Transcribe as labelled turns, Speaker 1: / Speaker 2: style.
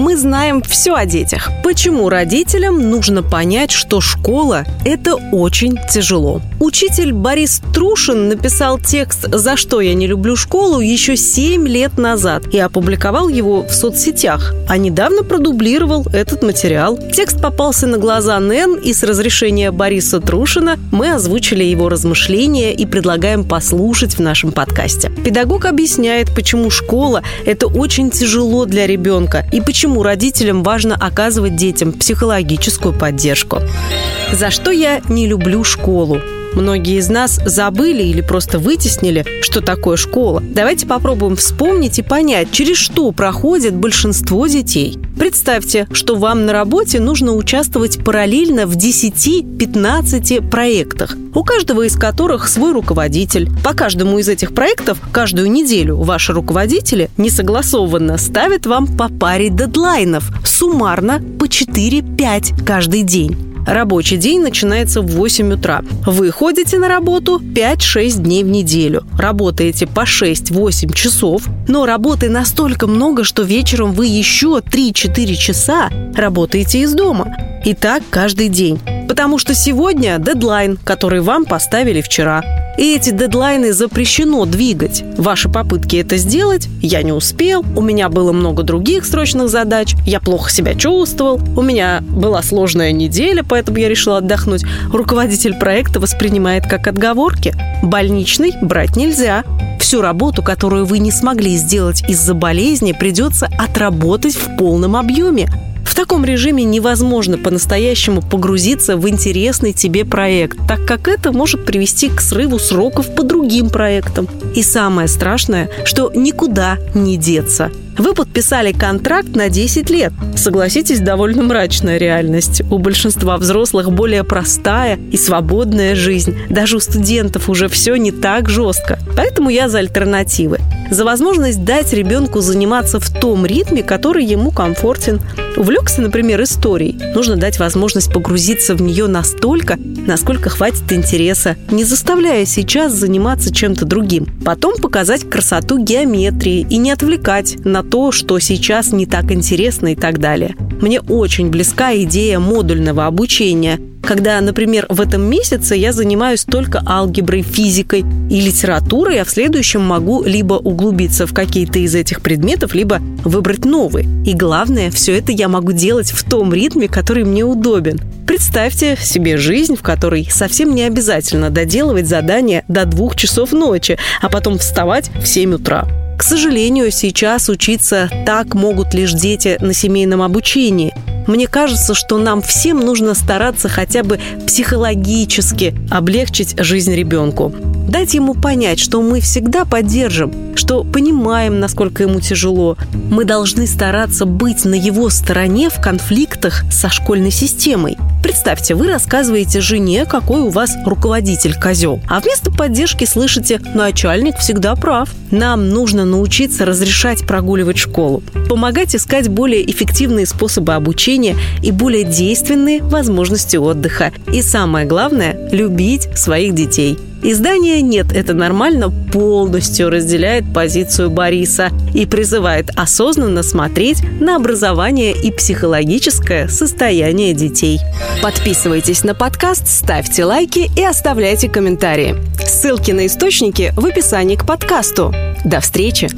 Speaker 1: Мы знаем все о детях. Почему родителям нужно понять, что школа – это очень тяжело? Учитель Борис Трушин написал текст «За что я не люблю школу» еще 7 лет назад и опубликовал его в соцсетях, а недавно продублировал этот материал. Текст попался на глаза Нэн, и с разрешения Бориса Трушина мы озвучили его размышления и предлагаем послушать в нашем подкасте. Педагог объясняет, почему школа – это очень тяжело для ребенка и почему почему родителям важно оказывать детям психологическую поддержку. За что я не люблю школу? Многие из нас забыли или просто вытеснили, что такое школа. Давайте попробуем вспомнить и понять, через что проходит большинство детей. Представьте, что вам на работе нужно участвовать параллельно в 10-15 проектах, у каждого из которых свой руководитель. По каждому из этих проектов каждую неделю ваши руководители несогласованно ставят вам по паре дедлайнов, суммарно по 4-5 каждый день. Рабочий день начинается в 8 утра. Вы ходите на работу 5-6 дней в неделю. Работаете по 6-8 часов, но работы настолько много, что вечером вы еще 3-4 часа работаете из дома. И так каждый день. Потому что сегодня дедлайн, который вам поставили вчера. И эти дедлайны запрещено двигать. Ваши попытки это сделать я не успел, у меня было много других срочных задач, я плохо себя чувствовал, у меня была сложная неделя, поэтому я решила отдохнуть. Руководитель проекта воспринимает как отговорки. Больничный брать нельзя. Всю работу, которую вы не смогли сделать из-за болезни, придется отработать в полном объеме. Таком режиме невозможно по-настоящему погрузиться в интересный тебе проект, так как это может привести к срыву сроков по другим проектам. И самое страшное, что никуда не деться – вы подписали контракт на 10 лет. Согласитесь, довольно мрачная реальность. У большинства взрослых более простая и свободная жизнь. Даже у студентов уже все не так жестко. Поэтому я за альтернативы. За возможность дать ребенку заниматься в том ритме, который ему комфортен. Увлекся, например, историей. Нужно дать возможность погрузиться в нее настолько, насколько хватит интереса, не заставляя сейчас заниматься чем-то другим. Потом показать красоту геометрии и не отвлекать на то, что сейчас не так интересно и так далее. Мне очень близка идея модульного обучения, когда, например, в этом месяце я занимаюсь только алгеброй, физикой и литературой, а в следующем могу либо углубиться в какие-то из этих предметов, либо выбрать новый. И главное, все это я могу делать в том ритме, который мне удобен. Представьте себе жизнь, в которой совсем не обязательно доделывать задания до двух часов ночи, а потом вставать в 7 утра. К сожалению, сейчас учиться так могут лишь дети на семейном обучении. Мне кажется, что нам всем нужно стараться хотя бы психологически облегчить жизнь ребенку. Дать ему понять, что мы всегда поддержим, что понимаем, насколько ему тяжело. Мы должны стараться быть на его стороне в конфликтах со школьной системой. Представьте, вы рассказываете жене, какой у вас руководитель козел, а вместо поддержки слышите «начальник всегда прав». Нам нужно научиться разрешать прогуливать школу, помогать искать более эффективные способы обучения и более действенные возможности отдыха. И самое главное – любить своих детей – Издание «Нет, это нормально» полностью разделяет позицию Бориса и призывает осознанно смотреть на образование и психологическое состояние детей. Подписывайтесь на подкаст, ставьте лайки и оставляйте комментарии. Ссылки на источники в описании к подкасту. До встречи!